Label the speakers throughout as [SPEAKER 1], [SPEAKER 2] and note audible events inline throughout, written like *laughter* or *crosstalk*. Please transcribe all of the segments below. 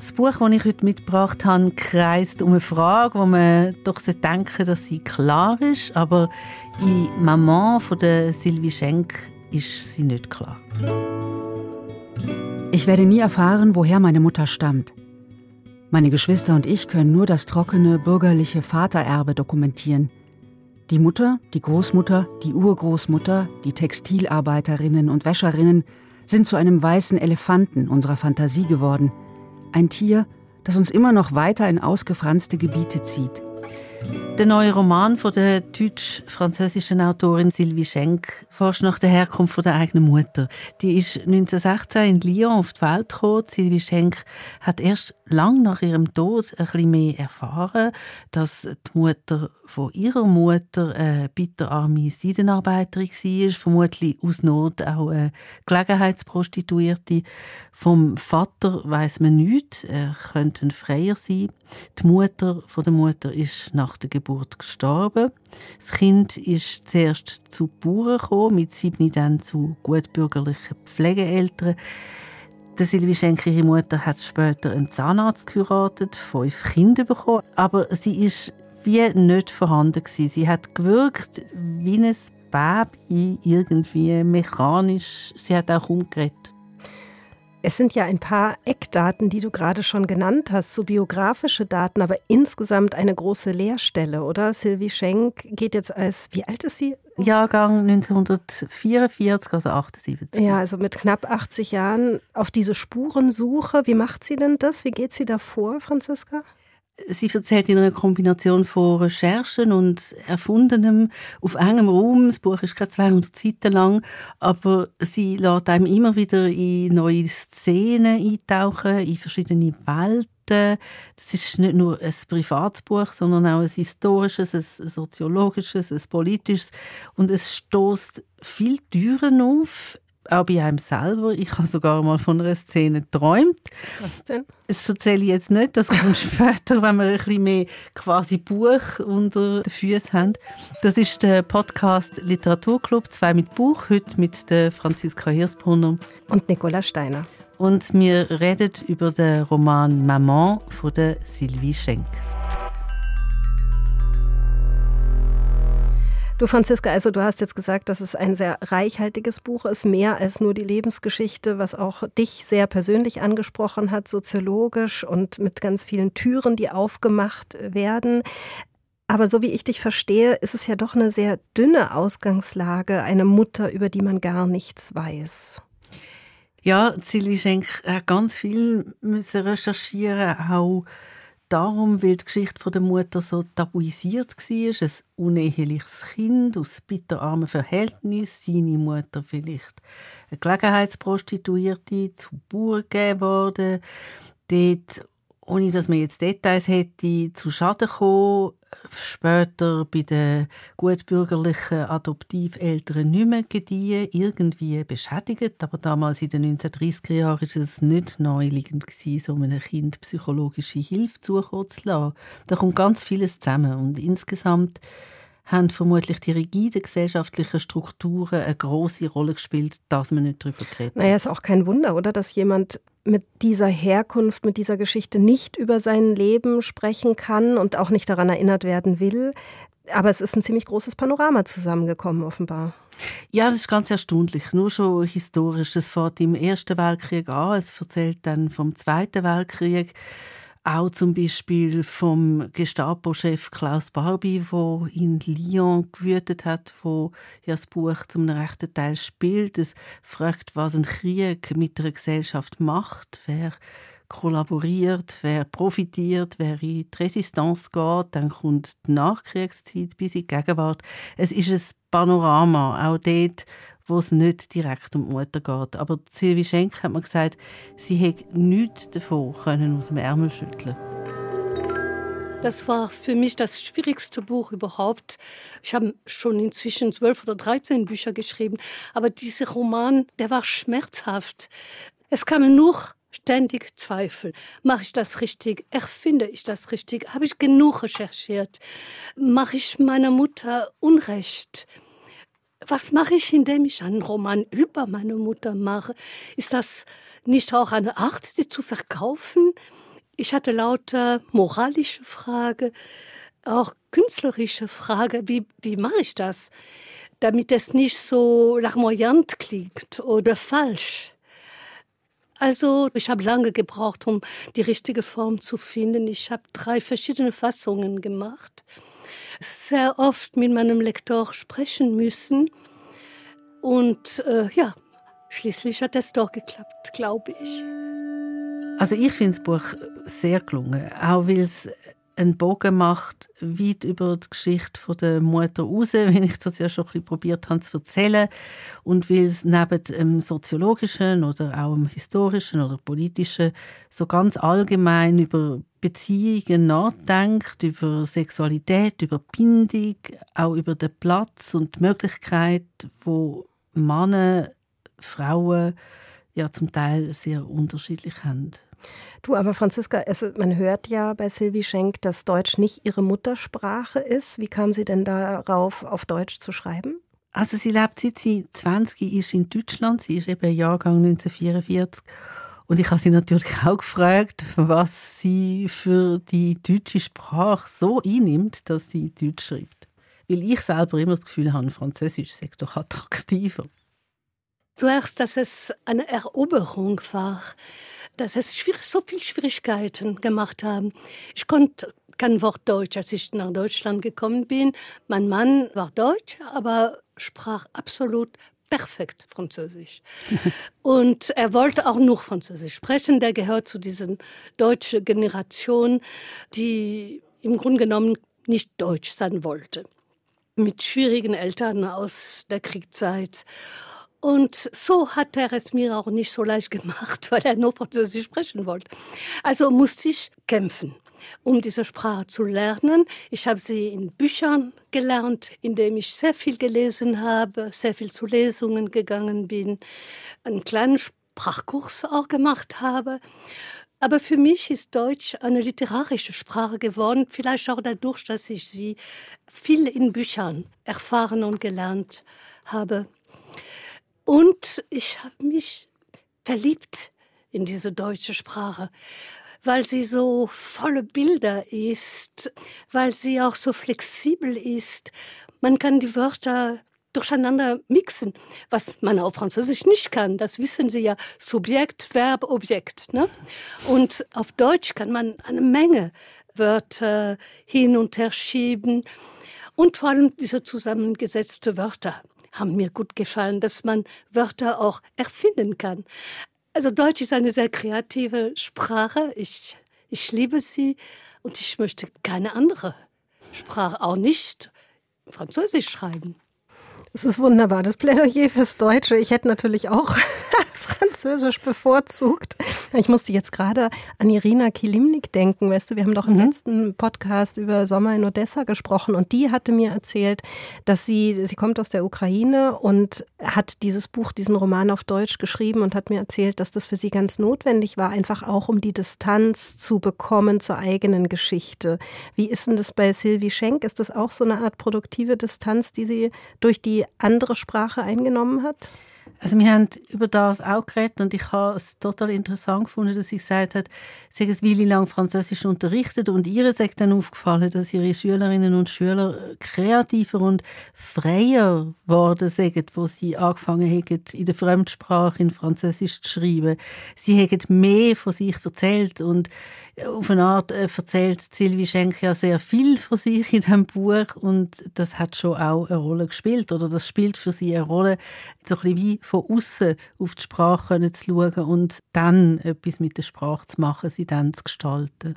[SPEAKER 1] Das Buch, das ich heute mitgebracht habe, kreist um eine Frage, wo man doch denken sollte, dass sie klar ist, aber in «Maman» von der Sylvie Schenk ist sie nicht klar.
[SPEAKER 2] Ich werde nie erfahren, woher meine Mutter stammt. Meine Geschwister und ich können nur das trockene bürgerliche Vatererbe dokumentieren. Die Mutter, die Großmutter, die Urgroßmutter, die Textilarbeiterinnen und Wäscherinnen sind zu einem weißen Elefanten unserer Fantasie geworden – ein Tier, das uns immer noch weiter in ausgefranste Gebiete zieht.
[SPEAKER 1] Der neue Roman von der deutsch-französischen Autorin Sylvie Schenk forscht nach der Herkunft von der eigenen Mutter. Die ist 1916 in Lyon auf die Welt gekommen. Sylvie Schenk hat erst lang nach ihrem Tod ein bisschen mehr erfahren, dass die Mutter von ihrer Mutter eine bitterarme Seidenarbeiterin war, vermutlich aus Not auch eine Gelegenheitsprostituierte. Vom Vater weiß man nichts, er könnte ein Freier sein. Die Mutter von der Mutter ist nach der Geburt gestorben. Das Kind ist zuerst zu Bauern gekommen, mit sieben dann zu gutbürgerlichen Pflegeeltern. Der Silvi Schenker, ihre Mutter, hat später einen Zahnarzt geheiratet, fünf Kinder bekommen, aber sie ist wie nicht vorhanden gewesen. Sie hat gewirkt wie ein Baby, irgendwie mechanisch. Sie hat auch umgeredet.
[SPEAKER 3] Es sind ja ein paar Eckdaten, die du gerade schon genannt hast, so biografische Daten, aber insgesamt eine große Leerstelle, oder? Sylvie Schenk geht jetzt als, wie alt ist sie?
[SPEAKER 1] Jahrgang 1944, also 78.
[SPEAKER 3] Ja, also mit knapp 80 Jahren auf diese Spurensuche. Wie macht sie denn das? Wie geht sie da vor, Franziska?
[SPEAKER 1] Sie erzählt in einer Kombination von Recherchen und Erfundenem auf engem Raum. Das Buch ist gerade 200 Seiten lang, aber sie lässt einem immer wieder in neue Szenen eintauchen, in verschiedene Welten. Das ist nicht nur ein Privatsbuch, sondern auch ein historisches, ein soziologisches, ein politisches. Und es stoßt viel Türen auf auch bei einem selber. Ich habe sogar mal von einer Szene geträumt.
[SPEAKER 3] Was denn?
[SPEAKER 1] Das erzähle ich jetzt nicht, das kommt *laughs* später, wenn wir ein bisschen mehr quasi Buch unter den Füßen haben. Das ist der Podcast Literaturclub, zwei mit Buch, heute mit der Franziska Hirsbrunner.
[SPEAKER 3] Und Nicola Steiner.
[SPEAKER 1] Und wir reden über den Roman Maman von der Sylvie Schenk.
[SPEAKER 3] Du, Franziska, also du hast jetzt gesagt, dass es ein sehr reichhaltiges Buch ist, mehr als nur die Lebensgeschichte, was auch dich sehr persönlich angesprochen hat, soziologisch und mit ganz vielen Türen, die aufgemacht werden. Aber so wie ich dich verstehe, ist es ja doch eine sehr dünne Ausgangslage, eine Mutter, über die man gar nichts weiß.
[SPEAKER 1] Ja, Silvi Schenk hat ganz viel müssen recherchieren, auch darum, weil die Geschichte der Mutter so tabuisiert war. Ein uneheliches Kind aus bitterarmen Verhältnissen, seine Mutter vielleicht eine Gelegenheitsprostituierte, zu Bauer gegeben worden. Dort, ohne dass man jetzt Details hätte, zu Schaden gekommen, später bei den gutbürgerlichen Adoptiveltern nicht mehr gediehen, irgendwie beschädigt. Aber damals in den 1930er Jahren war es nicht naheliegend, so einem Kind psychologische Hilfe zukommen zu lassen. Da kommt ganz vieles zusammen. Und insgesamt haben vermutlich die rigiden gesellschaftlichen Strukturen eine große Rolle gespielt, dass man nicht darüber geredet
[SPEAKER 3] Naja, ist auch kein Wunder, oder? Dass jemand mit dieser Herkunft, mit dieser Geschichte nicht über sein Leben sprechen kann und auch nicht daran erinnert werden will. Aber es ist ein ziemlich großes Panorama zusammengekommen, offenbar.
[SPEAKER 1] Ja, das ist ganz erstaunlich. Nur schon historisch. Das fährt im Ersten Weltkrieg an. Es erzählt dann vom Zweiten Weltkrieg. Auch zum Beispiel vom Gestapo-Chef Klaus Barbie, der in Lyon gewütet hat, wo ja das Buch zum rechten Teil spielt. Es fragt, was ein Krieg mit einer Gesellschaft macht, wer kollaboriert, wer profitiert, wer in die Resistance geht. Dann kommt die Nachkriegszeit bis in die Gegenwart. Es ist ein Panorama, auch dort, wo es nicht direkt um die Mutter geht. Aber Sylvie Schenk hat mir gesagt, sie hätte nichts davon können aus dem Ärmel schütteln
[SPEAKER 4] das war für mich das schwierigste Buch überhaupt. Ich habe schon inzwischen zwölf oder dreizehn Bücher geschrieben, aber dieser Roman, der war schmerzhaft. Es kamen nur ständig Zweifel. Mache ich das richtig? Erfinde ich das richtig? Habe ich genug recherchiert? Mache ich meiner Mutter Unrecht? Was mache ich, indem ich einen Roman über meine Mutter mache? Ist das nicht auch eine Art, sie zu verkaufen? Ich hatte lauter moralische Frage, auch künstlerische Frage, wie, wie mache ich das, damit es nicht so larmoyant klingt oder falsch. Also ich habe lange gebraucht, um die richtige Form zu finden. Ich habe drei verschiedene Fassungen gemacht. Sehr oft mit meinem Lektor sprechen müssen. Und äh, ja, schließlich hat es doch geklappt, glaube ich.
[SPEAKER 1] Also ich finde das Buch sehr gelungen, auch weil es einen Bogen macht, weit über die Geschichte der Mutter raus, *laughs* wenn ich das ja schon ein bisschen probiert habe zu erzählen. Und weil es neben dem soziologischen oder auch dem historischen oder politischen so ganz allgemein über Beziehungen nachdenkt, über Sexualität, über Bindung, auch über den Platz und die Möglichkeit, wo Männer, Frauen ja zum Teil sehr unterschiedlich haben.
[SPEAKER 3] Du, aber Franziska, es, man hört ja bei Sylvie Schenk, dass Deutsch nicht ihre Muttersprache ist. Wie kam sie denn darauf, auf Deutsch zu schreiben?
[SPEAKER 1] Also sie lebt seit sie 20 ist in Deutschland. Sie ist eben Jahrgang 1944. Und ich habe sie natürlich auch gefragt, was sie für die deutsche Sprache so einnimmt, dass sie Deutsch schreibt. Weil ich selber immer das Gefühl habe, Französisch sei doch attraktiver.
[SPEAKER 4] Zuerst, dass es eine Eroberung war dass es so viele Schwierigkeiten gemacht haben. Ich konnte kein Wort Deutsch, als ich nach Deutschland gekommen bin. Mein Mann war Deutsch, aber sprach absolut perfekt Französisch. *laughs* Und er wollte auch nur Französisch sprechen. Der gehört zu diesen deutschen Generation, die im Grunde genommen nicht Deutsch sein wollte. Mit schwierigen Eltern aus der Kriegszeit. Und so hat er es mir auch nicht so leicht gemacht, *laughs* weil er nur Französisch sprechen wollte. Also musste ich kämpfen, um diese Sprache zu lernen. Ich habe sie in Büchern gelernt, indem ich sehr viel gelesen habe, sehr viel zu Lesungen gegangen bin, einen kleinen Sprachkurs auch gemacht habe. Aber für mich ist Deutsch eine literarische Sprache geworden, vielleicht auch dadurch, dass ich sie viel in Büchern erfahren und gelernt habe. Und ich habe mich verliebt in diese deutsche Sprache, weil sie so volle Bilder ist, weil sie auch so flexibel ist. Man kann die Wörter durcheinander mixen, was man auf Französisch nicht kann. Das wissen Sie ja. Subjekt, Verb, Objekt. Ne? Und auf Deutsch kann man eine Menge Wörter hin und her schieben und vor allem diese zusammengesetzte Wörter haben mir gut gefallen, dass man Wörter auch erfinden kann. Also Deutsch ist eine sehr kreative Sprache. Ich, ich liebe sie und ich möchte keine andere Sprache, auch nicht Französisch schreiben.
[SPEAKER 3] Das ist wunderbar. Das Plädoyer fürs Deutsche. Ich hätte natürlich auch *laughs* Französisch bevorzugt. Ich musste jetzt gerade an Irina Kilimnik denken. Weißt du, wir haben doch im mhm. letzten Podcast über Sommer in Odessa gesprochen und die hatte mir erzählt, dass sie, sie kommt aus der Ukraine und hat dieses Buch, diesen Roman auf Deutsch geschrieben und hat mir erzählt, dass das für sie ganz notwendig war, einfach auch um die Distanz zu bekommen zur eigenen Geschichte. Wie ist denn das bei Sylvie Schenk? Ist das auch so eine Art produktive Distanz, die sie durch die andere Sprache eingenommen hat?
[SPEAKER 1] Also wir haben über das auch geredet und ich habe es total interessant gefunden, dass sie gesagt hat, sie hat eine Weile lang Französisch unterrichtet und ihr ist dann aufgefallen, dass ihre Schülerinnen und Schüler kreativer und freier geworden sind, wo sie angefangen haben, in der Fremdsprache in Französisch zu schreiben. Sie haben mehr von sich erzählt und auf eine Art äh, erzählt Sylvie Schenk ja sehr viel von sich in diesem Buch und das hat schon auch eine Rolle gespielt oder das spielt für sie eine Rolle, so ein bisschen wie von außen auf die Sprache zu schauen und dann etwas mit der Sprache zu machen, sie dann zu gestalten.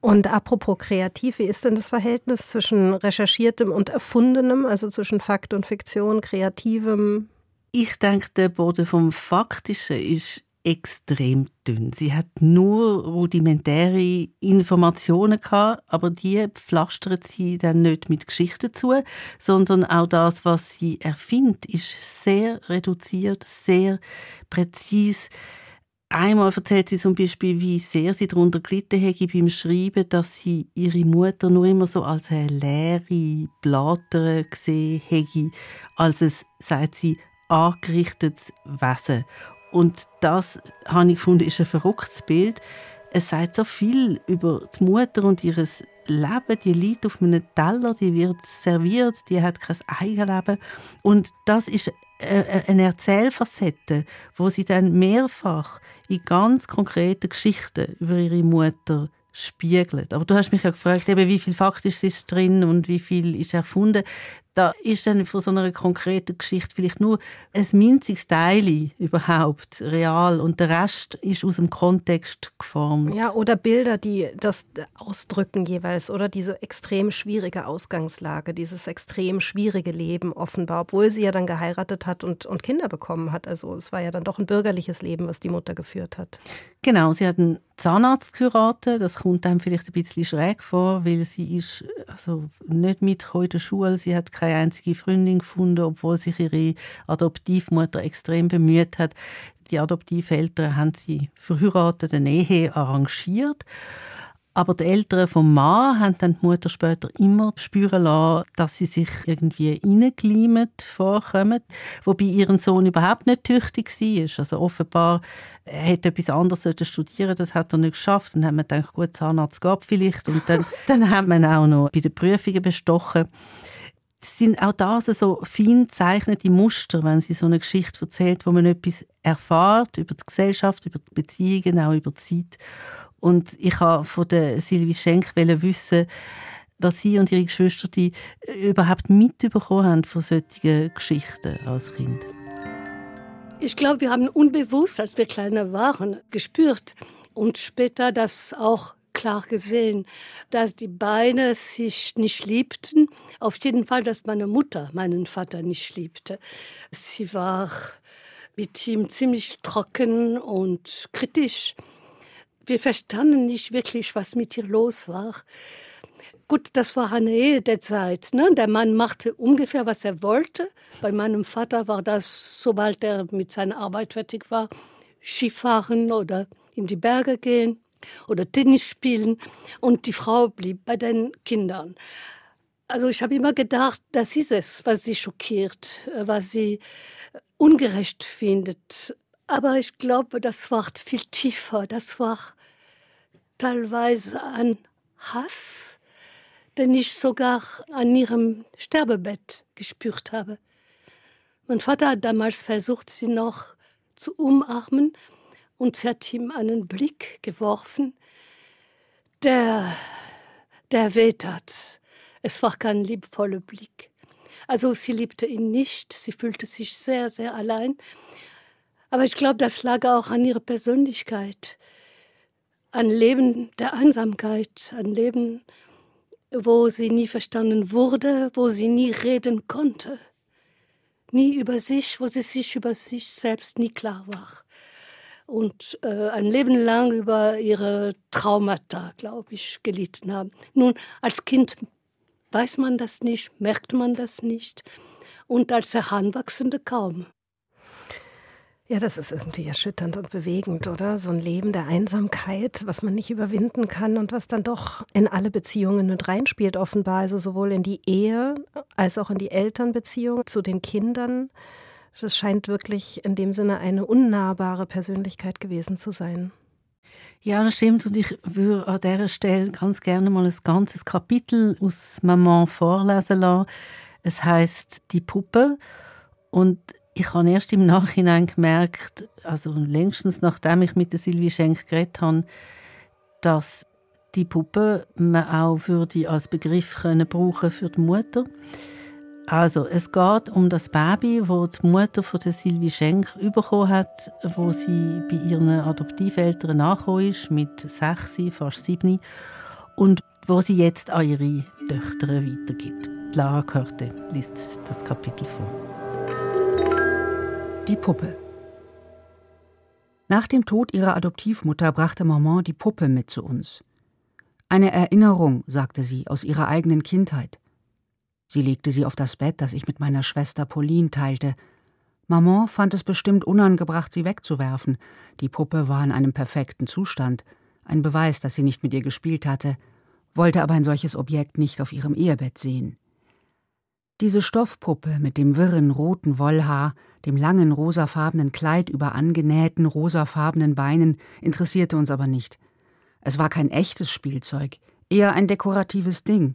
[SPEAKER 3] Und apropos kreativ, wie ist denn das Verhältnis zwischen recherchiertem und erfundenem, also zwischen Fakt und Fiktion, kreativem?
[SPEAKER 1] Ich denke, der Boden vom Faktischen ist extrem dünn. Sie hat nur rudimentäre Informationen gehabt, aber die pflastert sie dann nicht mit Geschichten zu, sondern auch das, was sie erfindet, ist sehr reduziert, sehr präzise. Einmal erzählt sie zum Beispiel, wie sehr sie darunter gelitten hätte beim Schreiben, dass sie ihre Mutter nur immer so als eine leere Blatter gesehen hätte, als es, sagt sie, angerichtetes Wesen. Und das, habe ich gefunden, ist ein verrücktes Bild. es sagt so viel über die Mutter und ihres Leben. Die liegt auf einem Teller, die wird serviert, die hat kein Eigenleben. Und das ist eine Erzählfacette, wo sie dann mehrfach in ganz konkreten Geschichten über ihre Mutter spiegelt. Aber du hast mich ja gefragt, eben, wie viel faktisch ist drin und wie viel ist erfunden da ist dann von so einer konkreten Geschichte vielleicht nur ein minziges Teil überhaupt real und der Rest ist aus dem Kontext geformt.
[SPEAKER 3] Ja, oder Bilder, die das ausdrücken jeweils oder diese extrem schwierige Ausgangslage, dieses extrem schwierige Leben offenbar, obwohl sie ja dann geheiratet hat und, und Kinder bekommen hat. Also es war ja dann doch ein bürgerliches Leben, was die Mutter geführt hat.
[SPEAKER 1] Genau, sie hat einen Zahnarzt geheiratet. Das kommt einem vielleicht ein bisschen schräg vor, weil sie ist also nicht mit in der Schule. Sie hat keine einzige Freundin gefunden, obwohl sich ihre Adoptivmutter extrem bemüht hat. Die Adoptiveltern haben sie verheiratete Ehe arrangiert. Aber die Eltern vom Mann haben dann die Mutter später immer spüren lassen, dass sie sich irgendwie reingleimet vorkommen. Wobei ihren Sohn überhaupt nicht tüchtig war. Also offenbar hätte etwas anderes studieren das hat er nicht geschafft. Dann haben wir gedacht, gut, Zahnarzt gab vielleicht. Und dann, *laughs* dann haben wir auch noch bei den Prüfungen bestochen sind auch das so fein gezeichnete Muster, wenn sie so eine Geschichte erzählt, wo man etwas erfahrt über die Gesellschaft, über die Beziehungen, auch über die Zeit. Und ich habe von der Silvi Schenk wissen, was sie und ihre Geschwister die überhaupt mitbekommen haben von solchen Geschichten als Kind.
[SPEAKER 4] Ich glaube, wir haben unbewusst, als wir kleiner waren, gespürt und später das auch klar gesehen, dass die beiden sich nicht liebten. Auf jeden Fall, dass meine Mutter meinen Vater nicht liebte. Sie war mit ihm ziemlich trocken und kritisch. Wir verstanden nicht wirklich, was mit ihr los war. Gut, das war eine Ehe der Zeit. Ne? Der Mann machte ungefähr, was er wollte. Bei meinem Vater war das, sobald er mit seiner Arbeit fertig war, Skifahren oder in die Berge gehen oder Tennis spielen. Und die Frau blieb bei den Kindern. Also ich habe immer gedacht, das ist es, was sie schockiert, was sie ungerecht findet. Aber ich glaube, das war viel tiefer. Das war teilweise ein Hass, den ich sogar an ihrem Sterbebett gespürt habe. Mein Vater hat damals versucht, sie noch zu umarmen und sie hat ihm einen Blick geworfen, der, der wehtat. Es war kein liebvoller Blick. Also sie liebte ihn nicht, sie fühlte sich sehr, sehr allein. Aber ich glaube, das lag auch an ihrer Persönlichkeit ein Leben der Einsamkeit, ein Leben, wo sie nie verstanden wurde, wo sie nie reden konnte, nie über sich, wo sie sich über sich selbst nie klar war. Und äh, ein Leben lang über ihre Traumata, glaube ich, gelitten haben. Nun, als Kind weiß man das nicht, merkt man das nicht und als Heranwachsende kaum.
[SPEAKER 3] Ja, das ist irgendwie erschütternd und bewegend, oder? So ein Leben der Einsamkeit, was man nicht überwinden kann und was dann doch in alle Beziehungen mit reinspielt, offenbar. Also sowohl in die Ehe als auch in die Elternbeziehung zu den Kindern. Das scheint wirklich in dem Sinne eine unnahbare Persönlichkeit gewesen zu sein.
[SPEAKER 1] Ja, das stimmt. Und ich würde an dieser Stelle ganz gerne mal ein ganzes Kapitel aus Maman vorlesen lassen. Es heißt Die Puppe. Und ich habe erst im Nachhinein gemerkt, also längstens nachdem ich mit der Sylvie Schenk geredet habe, dass die Puppe man auch würde als Begriff können brauchen für die Mutter. Also es geht um das Baby, wo die Mutter von der Sylvie Schenk bekommen hat, wo sie bei ihren Adoptiveltern nachgekommen ist mit sechs, fast sieben und wo sie jetzt an ihre Töchter weitergibt. Lara Körte liest das Kapitel vor.
[SPEAKER 2] Die Puppe. Nach dem Tod ihrer Adoptivmutter brachte Maman die Puppe mit zu uns. Eine Erinnerung, sagte sie, aus ihrer eigenen Kindheit. Sie legte sie auf das Bett, das ich mit meiner Schwester Pauline teilte. Maman fand es bestimmt unangebracht, sie wegzuwerfen. Die Puppe war in einem perfekten Zustand, ein Beweis, dass sie nicht mit ihr gespielt hatte, wollte aber ein solches Objekt nicht auf ihrem Ehebett sehen. Diese Stoffpuppe mit dem wirren roten Wollhaar, dem langen rosafarbenen Kleid über angenähten rosafarbenen Beinen interessierte uns aber nicht. Es war kein echtes Spielzeug, eher ein dekoratives Ding.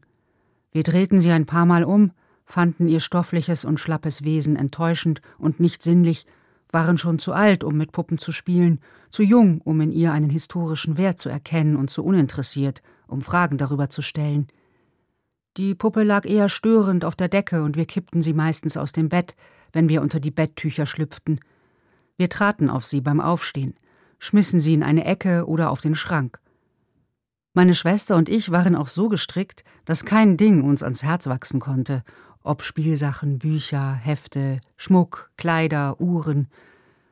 [SPEAKER 2] Wir drehten sie ein paar Mal um, fanden ihr stoffliches und schlappes Wesen enttäuschend und nicht sinnlich, waren schon zu alt, um mit Puppen zu spielen, zu jung, um in ihr einen historischen Wert zu erkennen und zu uninteressiert, um Fragen darüber zu stellen. Die Puppe lag eher störend auf der Decke und wir kippten sie meistens aus dem Bett, wenn wir unter die Betttücher schlüpften. Wir traten auf sie beim Aufstehen, schmissen sie in eine Ecke oder auf den Schrank. Meine Schwester und ich waren auch so gestrickt, dass kein Ding uns ans Herz wachsen konnte, ob Spielsachen, Bücher, Hefte, Schmuck, Kleider, Uhren.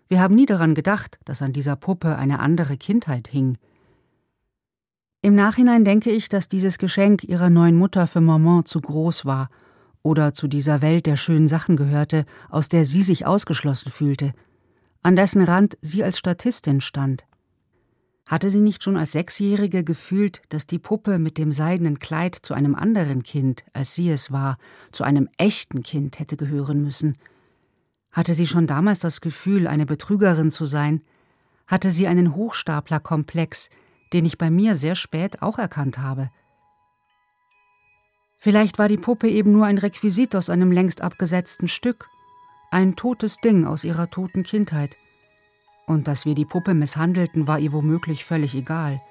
[SPEAKER 2] Wir haben nie daran gedacht, dass an dieser Puppe eine andere Kindheit hing. Im Nachhinein denke ich, dass dieses Geschenk ihrer neuen Mutter für Maman zu groß war oder zu dieser Welt der schönen Sachen gehörte, aus der sie sich ausgeschlossen fühlte, an dessen Rand sie als Statistin stand. Hatte sie nicht schon als Sechsjährige gefühlt, dass die Puppe mit dem seidenen Kleid zu einem anderen Kind, als sie es war, zu einem echten Kind hätte gehören müssen? Hatte sie schon damals das Gefühl, eine Betrügerin zu sein? Hatte sie einen Hochstaplerkomplex, den ich bei mir sehr spät auch erkannt habe? Vielleicht war die Puppe eben nur ein Requisit aus einem längst abgesetzten Stück, ein totes Ding aus ihrer toten Kindheit – und dass wir die Puppe misshandelten, war ihr womöglich völlig egal.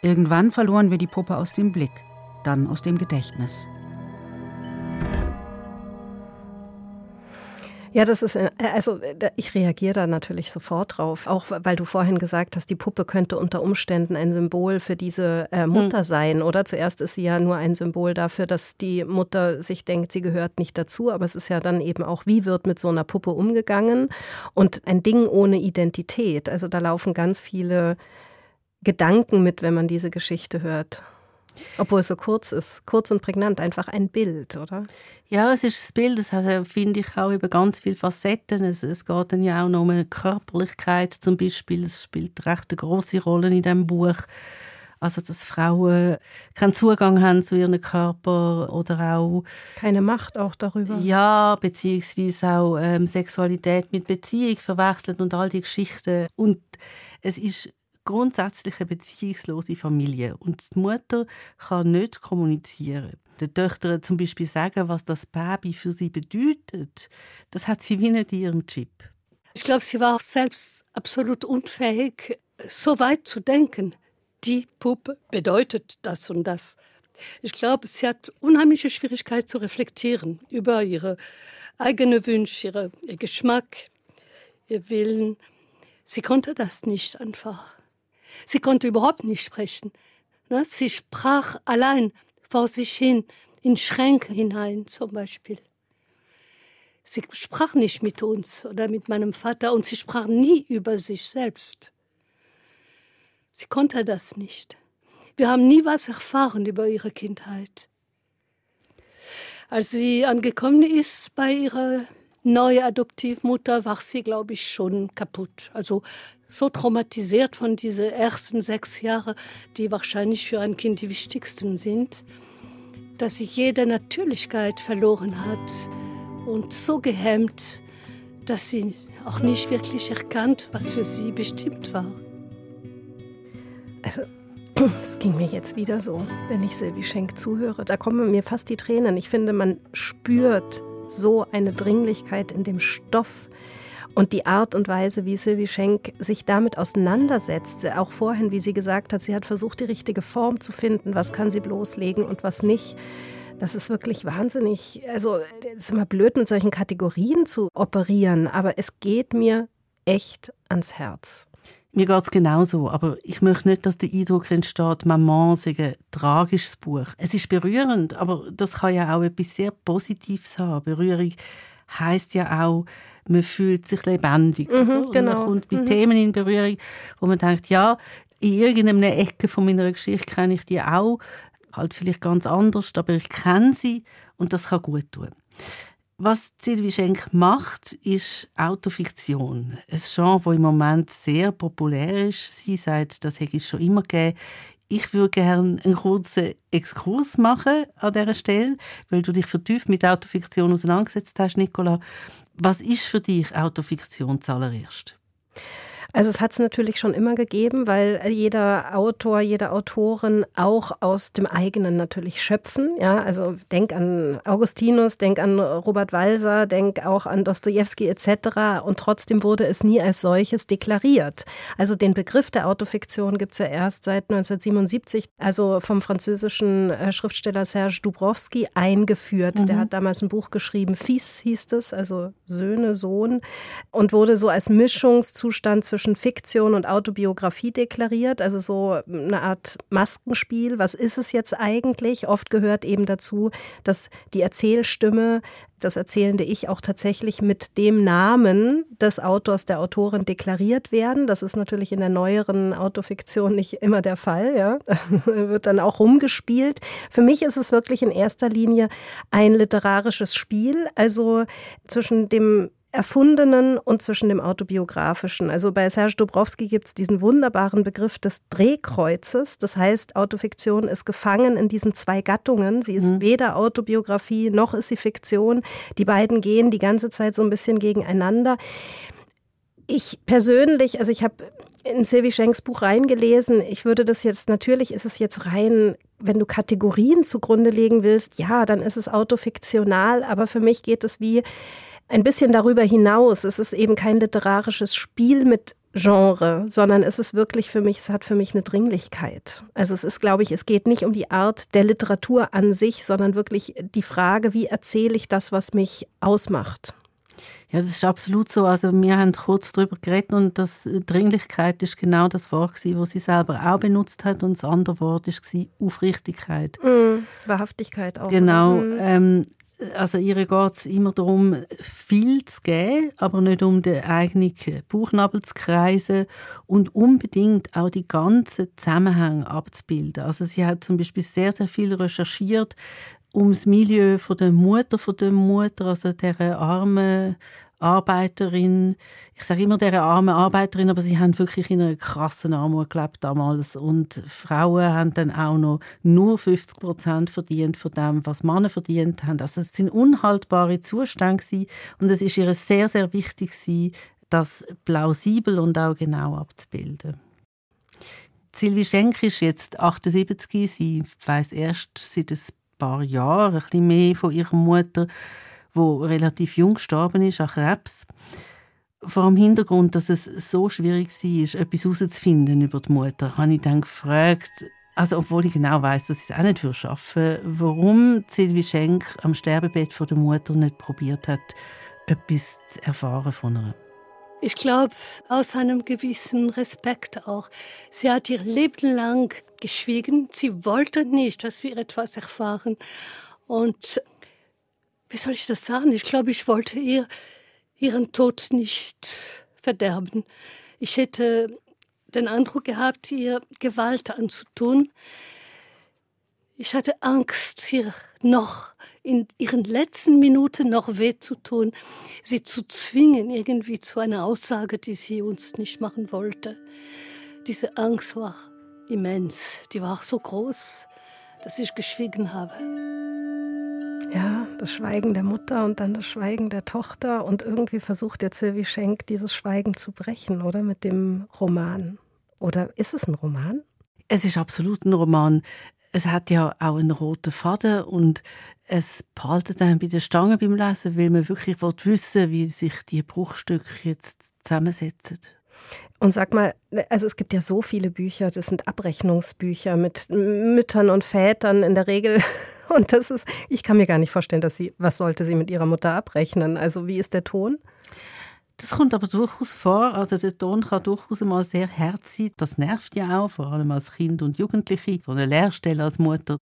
[SPEAKER 2] Irgendwann verloren wir die Puppe aus dem Blick, dann aus dem Gedächtnis.
[SPEAKER 3] Ja, das ist, äh, also ich reagiere da natürlich sofort drauf, auch weil du vorhin gesagt hast, die Puppe könnte unter Umständen ein Symbol für diese äh, Mutter hm. sein, oder? Zuerst ist sie ja nur ein Symbol dafür, dass die Mutter sich denkt, sie gehört nicht dazu, aber es ist ja dann eben auch, wie wird mit so einer Puppe umgegangen und ein Ding ohne Identität. Also da laufen ganz viele Gedanken mit, wenn man diese Geschichte hört. Obwohl es so kurz ist, kurz und prägnant, einfach ein Bild, oder?
[SPEAKER 1] Ja, es ist das Bild, das hat, finde ich, auch über ganz viele Facetten. Es, es geht dann ja auch noch um eine Körperlichkeit zum Beispiel. Es spielt recht eine große Rolle in diesem Buch. Also, dass Frauen keinen Zugang haben zu ihrem Körper oder auch...
[SPEAKER 3] Keine Macht auch darüber.
[SPEAKER 1] Ja, beziehungsweise auch ähm, Sexualität mit Beziehung verwechselt und all die Geschichten. Und es ist grundsätzlich eine beziehungslose Familie und die Mutter kann nicht kommunizieren. Der Töchter zum Beispiel sagen, was das Baby für sie bedeutet, das hat sie wie nicht in ihrem Chip.
[SPEAKER 4] Ich glaube, sie war auch selbst absolut unfähig, so weit zu denken. Die Puppe bedeutet das und das. Ich glaube, sie hat unheimliche Schwierigkeit zu reflektieren über ihre eigene Wünsche, ihre, ihr Geschmack, ihr Willen. Sie konnte das nicht einfach. Sie konnte überhaupt nicht sprechen. Ne? Sie sprach allein vor sich hin, in Schränke hinein zum Beispiel. Sie sprach nicht mit uns oder mit meinem Vater und sie sprach nie über sich selbst. Sie konnte das nicht. Wir haben nie was erfahren über ihre Kindheit. Als sie angekommen ist bei ihrer neuen Adoptivmutter, war sie, glaube ich, schon kaputt. Also so traumatisiert von diesen ersten sechs Jahren, die wahrscheinlich für ein Kind die wichtigsten sind, dass sie jede Natürlichkeit verloren hat und so gehemmt, dass sie auch nicht wirklich erkannt, was für sie bestimmt war.
[SPEAKER 3] Also, *clears throat* es ging mir jetzt wieder so, wenn ich Sylvie Schenk zuhöre. Da kommen mir fast die Tränen. Ich finde, man spürt so eine Dringlichkeit in dem Stoff, und die Art und Weise, wie Sylvie Schenk sich damit auseinandersetzt, auch vorhin, wie sie gesagt hat, sie hat versucht, die richtige Form zu finden, was kann sie bloßlegen und was nicht. Das ist wirklich wahnsinnig. Also, es ist immer blöd, mit solchen Kategorien zu operieren, aber es geht mir echt ans Herz.
[SPEAKER 1] Mir geht es genauso, aber ich möchte nicht, dass der Eindruck entsteht, Maman sei ein tragisches Buch. Es ist berührend, aber das kann ja auch etwas sehr Positives haben. Berührung heißt ja auch, man fühlt sich lebendig.
[SPEAKER 3] Mhm, genau.
[SPEAKER 1] Man kommt mit mhm. Themen in Berührung, wo man denkt, ja, in irgendeiner Ecke von meiner Geschichte kenne ich die auch, halt vielleicht ganz anders, aber ich kenne sie und das kann gut tun. Was Sylvie Schenk macht, ist Autofiktion. Ein Genre, das im Moment sehr populär ist. Sie sagt, das hätte es schon immer gegeben. Ich würde gerne einen kurzen Exkurs machen an dieser Stelle, weil du dich vertieft mit Autofiktion auseinandergesetzt hast, Nicola. Was ist für dich Autofiktion zuallererst?
[SPEAKER 3] Also es hat es natürlich schon immer gegeben, weil jeder Autor, jede Autorin auch aus dem eigenen natürlich schöpfen. Ja, also denk an Augustinus, denk an Robert Walser, denk auch an Dostoevsky etc. Und trotzdem wurde es nie als solches deklariert. Also den Begriff der Autofiktion gibt es ja erst seit 1977, also vom französischen äh, Schriftsteller Serge Dubrowski eingeführt. Mhm. Der hat damals ein Buch geschrieben, Fils hieß es, also Söhne, Sohn, und wurde so als Mischungszustand zwischen zwischen Fiktion und Autobiografie deklariert, also so eine Art Maskenspiel. Was ist es jetzt eigentlich? Oft gehört eben dazu, dass die Erzählstimme das erzählende Ich auch tatsächlich mit dem Namen des Autors, der Autorin deklariert werden. Das ist natürlich in der neueren Autofiktion nicht immer der Fall. Ja. *laughs* wird dann auch rumgespielt. Für mich ist es wirklich in erster Linie ein literarisches Spiel, also zwischen dem Erfundenen und zwischen dem Autobiografischen. Also bei Serge Dobrowski gibt es diesen wunderbaren Begriff des Drehkreuzes. Das heißt, Autofiktion ist gefangen in diesen zwei Gattungen. Sie ist mhm. weder Autobiografie noch ist sie Fiktion. Die beiden gehen die ganze Zeit so ein bisschen gegeneinander. Ich persönlich, also ich habe in Sylvie Schenks Buch reingelesen. Ich würde das jetzt, natürlich ist es jetzt rein, wenn du Kategorien zugrunde legen willst, ja, dann ist es autofiktional, aber für mich geht es wie ein bisschen darüber hinaus. Es ist eben kein literarisches Spiel mit Genre, sondern es ist wirklich für mich, es hat für mich eine Dringlichkeit. Also es ist, glaube ich, es geht nicht um die Art der Literatur an sich, sondern wirklich die Frage, wie erzähle ich das, was mich ausmacht.
[SPEAKER 1] Ja, das ist absolut so. Also wir haben kurz darüber geredet und das Dringlichkeit ist genau das Wort gewesen, was sie selber auch benutzt hat und das andere Wort ist Aufrichtigkeit.
[SPEAKER 3] Mm, Wahrhaftigkeit auch.
[SPEAKER 1] Genau. Mm. Ähm, also ihr geht es immer darum, viel zu geben, aber nicht um den eigenen Bauchnabel zu kreisen und unbedingt auch die ganzen Zusammenhänge abzubilden. Also sie hat zum Beispiel sehr, sehr viel recherchiert um das Milieu von der Mutter, von der Mutter, also der armen Arbeiterin. Ich sage immer der arme Arbeiterin, aber sie haben wirklich in einer krassen Armut gelebt damals. Und Frauen haben dann auch noch nur 50 Prozent verdient von dem, was Männer verdient haben. Also es sind unhaltbare Zustände und es ist ihr sehr, sehr wichtig das plausibel und auch genau abzubilden. Silvi Schenk ist jetzt 78, sie weiß erst seit ein paar Jahren ein bisschen mehr von ihrer Mutter wo relativ jung gestorben ist an Krebs. Vor dem Hintergrund, dass es so schwierig war, etwas herauszufinden über die Mutter, habe ich dann gefragt, also obwohl ich genau weiß, dass ich es auch nicht für schaffe, warum Sylvie Schenk am Sterbebett von der Mutter nicht probiert hat, etwas zu erfahren von ihr.
[SPEAKER 4] Ich glaube, aus einem gewissen Respekt auch. Sie hat ihr Leben lang geschwiegen. Sie wollte nicht, dass wir etwas erfahren. Und wie soll ich das sagen? Ich glaube, ich wollte ihr ihren Tod nicht verderben. Ich hätte den Eindruck gehabt, ihr Gewalt anzutun. Ich hatte Angst, ihr noch in ihren letzten Minuten noch weh zu tun, sie zu zwingen irgendwie zu einer Aussage, die sie uns nicht machen wollte. Diese Angst war immens, die war so groß, dass ich geschwiegen habe.
[SPEAKER 3] Das Schweigen der Mutter und dann das Schweigen der Tochter. Und irgendwie versucht jetzt Sylvie Schenk, dieses Schweigen zu brechen, oder? Mit dem Roman. Oder ist es ein Roman?
[SPEAKER 1] Es ist absolut ein Roman. Es hat ja auch einen roten Faden und es behaltet dann bei der Stange beim Lesen, weil man wirklich wissen wie sich die Bruchstücke jetzt zusammensetzen.
[SPEAKER 3] Und sag mal, also es gibt ja so viele Bücher, das sind Abrechnungsbücher mit Müttern und Vätern in der Regel *laughs* Und das ist, ich kann mir gar nicht vorstellen, dass sie, was sollte sie mit ihrer Mutter abrechnen? Also wie ist der Ton?
[SPEAKER 1] Das kommt aber durchaus vor. Also der Ton kann durchaus mal sehr hart sein. Das nervt ja auch, vor allem als Kind und Jugendliche. So eine Lehrstelle als Mutter.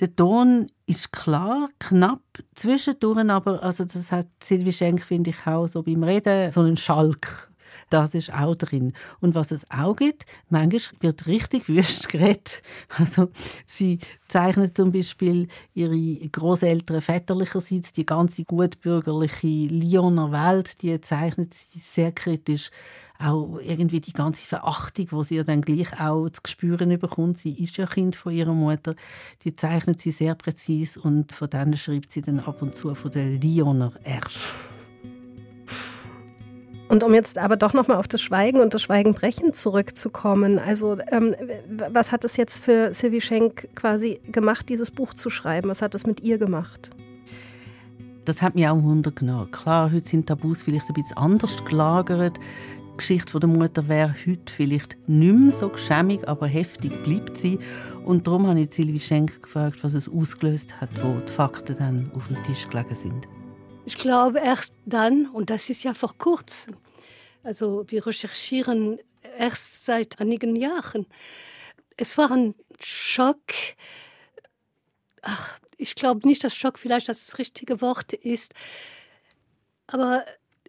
[SPEAKER 1] Der Ton ist klar, knapp, zwischendurch aber, also das hat Silvi Schenk, finde ich, auch so beim Reden, so einen Schalk das ist auch drin. Und was es auch gibt, manchmal wird richtig *laughs* wüst geredet. Also sie zeichnet zum Beispiel ihre Großeltern väterlicherseits, die ganze gutbürgerliche Lyoner Welt, die zeichnet sie sehr kritisch auch irgendwie die ganze Verachtung, wo sie ja dann gleich auch zu spüren bekommt. Sie ist ja Kind von ihrer Mutter. Die zeichnet sie sehr präzise und von denen schreibt sie dann ab und zu von der Lyoner Ersch.
[SPEAKER 3] Und um jetzt aber doch nochmal auf das Schweigen und das Schweigenbrechen zurückzukommen, also ähm, was hat es jetzt für Sylvie Schenk quasi gemacht, dieses Buch zu schreiben? Was hat es mit ihr gemacht?
[SPEAKER 1] Das hat mich auch wundern Klar, heute sind Tabus vielleicht ein bisschen anders gelagert. Die Geschichte der Mutter wäre heute vielleicht nicht mehr so geschämig, aber heftig bleibt sie. Und darum habe ich Sylvie Schenk gefragt, was es ausgelöst hat, wo die Fakten dann auf dem Tisch gelegen sind.
[SPEAKER 4] Ich glaube erst dann, und das ist ja vor kurzem, also wir recherchieren erst seit einigen Jahren. Es war ein Schock. Ach, ich glaube nicht, dass Schock vielleicht das richtige Wort ist, aber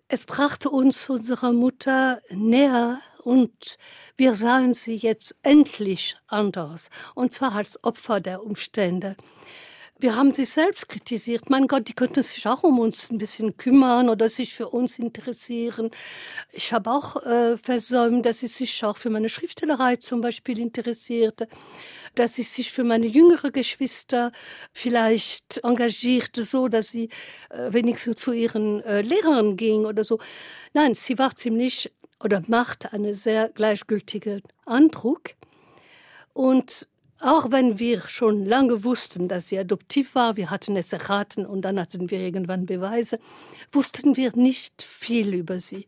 [SPEAKER 4] es brachte uns unsere Mutter näher und wir sahen sie jetzt endlich anders, und zwar als Opfer der Umstände. Wir haben sie selbst kritisiert. Mein Gott, die könnten sich auch um uns ein bisschen kümmern oder sich für uns interessieren. Ich habe auch äh, versäumt, dass sie sich auch für meine Schriftstellerei zum Beispiel interessierte, dass sie sich für meine jüngere Geschwister vielleicht engagierte, so dass sie äh, wenigstens zu ihren äh, Lehrern ging oder so. Nein, sie war ziemlich oder macht einen sehr gleichgültigen Eindruck. Und auch wenn wir schon lange wussten, dass sie adoptiv war, wir hatten es erraten und dann hatten wir irgendwann Beweise, wussten wir nicht viel über sie.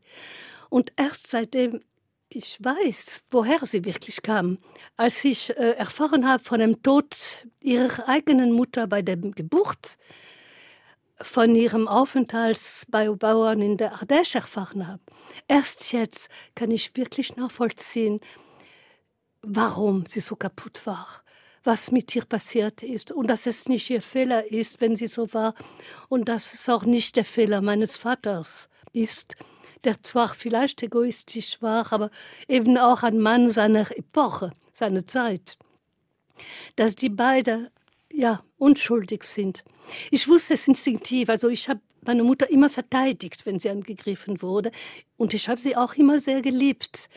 [SPEAKER 4] Und erst seitdem ich weiß, woher sie wirklich kam, als ich äh, erfahren habe von dem Tod ihrer eigenen Mutter bei der Geburt, von ihrem Aufenthalt bei Bauern in der Ardèche erfahren habe. Erst jetzt kann ich wirklich nachvollziehen, warum sie so kaputt war, was mit ihr passiert ist und dass es nicht ihr Fehler ist, wenn sie so war und dass es auch nicht der Fehler meines Vaters ist, der zwar vielleicht egoistisch war, aber eben auch ein Mann seiner Epoche, seiner Zeit. Dass die beide ja unschuldig sind. Ich wusste es instinktiv, also ich habe meine Mutter immer verteidigt, wenn sie angegriffen wurde, und ich habe sie auch immer sehr geliebt.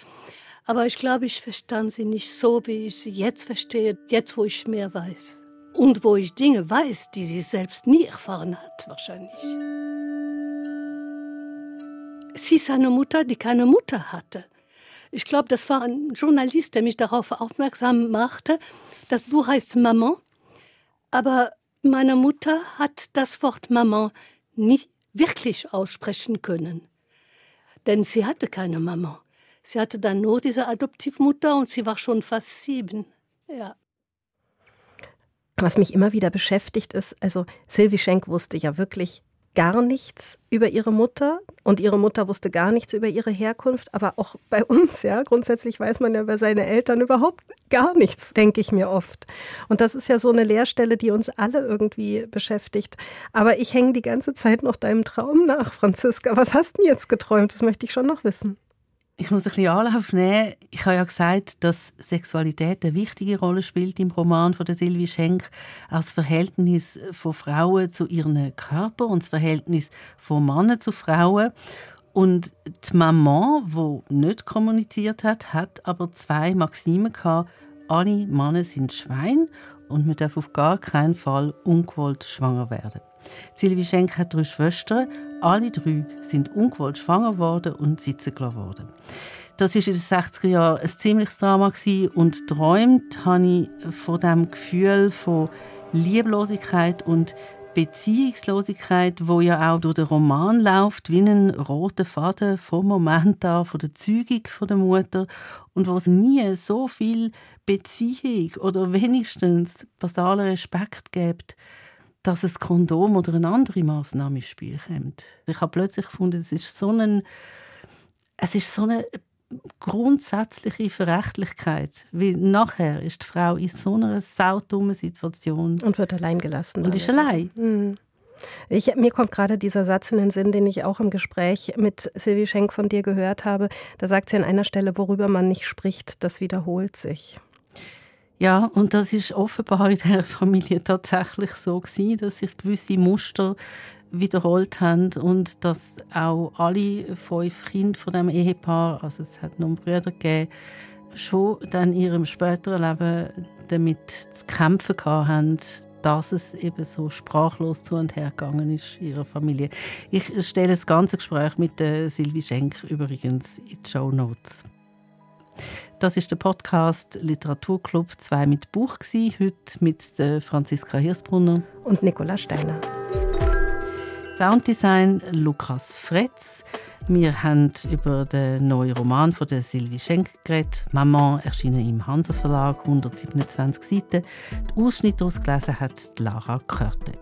[SPEAKER 4] Aber ich glaube, ich verstand sie nicht so, wie ich sie jetzt verstehe, jetzt wo ich mehr weiß. Und wo ich Dinge weiß, die sie selbst nie erfahren hat, wahrscheinlich. Sie ist eine Mutter, die keine Mutter hatte. Ich glaube, das war ein Journalist, der mich darauf aufmerksam machte. Das Buch heißt Maman. Aber meine Mutter hat das Wort Maman nie wirklich aussprechen können. Denn sie hatte keine Mama. Sie hatte dann nur diese Adoptivmutter und sie war schon fast sieben. Ja.
[SPEAKER 3] Was mich immer wieder beschäftigt ist, also Sylvie Schenk wusste ja wirklich gar nichts über ihre Mutter und ihre Mutter wusste gar nichts über ihre Herkunft, aber auch bei uns, ja, grundsätzlich weiß man ja über seine Eltern überhaupt gar nichts, denke ich mir oft. Und das ist ja so eine Leerstelle, die uns alle irgendwie beschäftigt. Aber ich hänge die ganze Zeit noch deinem Traum nach, Franziska. Was hast du denn jetzt geträumt? Das möchte ich schon noch wissen.
[SPEAKER 1] Ich muss ein bisschen Anlauf nehmen. Ich habe ja gesagt, dass Sexualität eine wichtige Rolle spielt im Roman von Sylvie Schenk als Verhältnis von Frauen zu ihren Körper und das Verhältnis von Männern zu Frauen. Und die Maman, die nicht kommuniziert hat, hat aber zwei Maximen gehabt. Alle Männer sind Schwein und man darf auf gar keinen Fall ungewollt schwanger werden. Sylvie Schenk hat drei Schwestern. Alle drei sind ungewollt schwanger worden und sitzen gelassen worden. Das war in den 60er Jahren ein ziemliches Drama und träumt habe ich von dem Gefühl von Lieblosigkeit und Beziehungslosigkeit, wo ja auch durch den Roman läuft, wie ein roter Faden vom Moment an, von der Zeugung von der Mutter und wo es nie so viel Beziehung oder wenigstens basaler Respekt gibt dass ein Kondom oder eine andere Maßnahme ins Spiel kommt. Ich habe plötzlich gefunden, es ist so ein, es ist so eine grundsätzliche Verrechtlichkeit, weil nachher ist die Frau in so einer saudummen Situation
[SPEAKER 3] und wird allein gelassen
[SPEAKER 1] und ist allein. Mhm.
[SPEAKER 3] Ich, mir kommt gerade dieser Satz in den Sinn, den ich auch im Gespräch mit Sylvie Schenk von dir gehört habe. Da sagt sie an einer Stelle, worüber man nicht spricht, das wiederholt sich.
[SPEAKER 1] Ja, und das ist offenbar in der *laughs* Familie tatsächlich so gewesen, dass sich gewisse Muster wiederholt haben und dass auch alle fünf Kinder von dem Ehepaar, also es hat noch Brüder gegeben, schon dann in ihrem späteren Leben damit zu kämpfen haben, dass es eben so sprachlos zu und her gegangen ist in ihrer Familie. Ich stelle das ganze Gespräch mit der Silvi Schenk übrigens in die Show Notes. Das ist der Podcast Literaturclub 2 mit Buch gewesen, heute mit der Franziska Hirsbrunner
[SPEAKER 3] und Nicola Steiner.
[SPEAKER 1] Sounddesign Lukas Fretz. Wir haben über den neuen Roman von der Sylvie Schenk geredet. Maman erschienen im Hansa Verlag, 127 Seiten. Die Ausschnitte ausgelesen hat Lara Körte.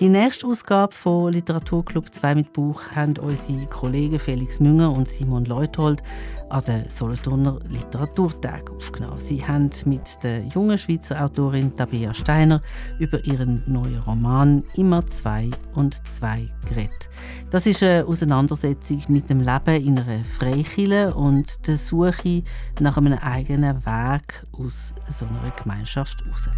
[SPEAKER 1] Die nächste Ausgabe von Literaturclub 2 mit Buch haben unsere Kollegen Felix Münger und Simon Leuthold an den Solothurner Literaturtag aufgenommen. Sie haben mit der jungen Schweizer Autorin Tabea Steiner über ihren neuen Roman «Immer zwei und zwei» geredet. Das ist eine Auseinandersetzung mit dem Leben in einer Freikirche und der Suche nach einem eigenen Weg aus so einer Gemeinschaft heraus.